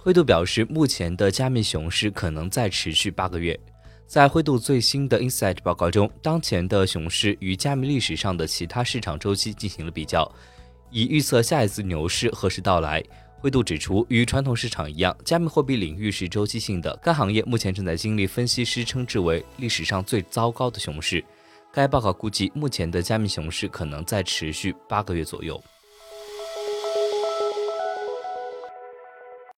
灰度表示目前的加密熊市可能再持续八个月。在灰度最新的 insight 报告中当前的熊市与加密历史上的其他市场周期进行了比较以预测下一次牛市何时到来。灰度指出与传统市场一样加密货币领域是周期性的该行业目前正在经历分析师称之为历史上最糟糕的熊市。该报告估计目前的加密熊市可能在持续八个月左右。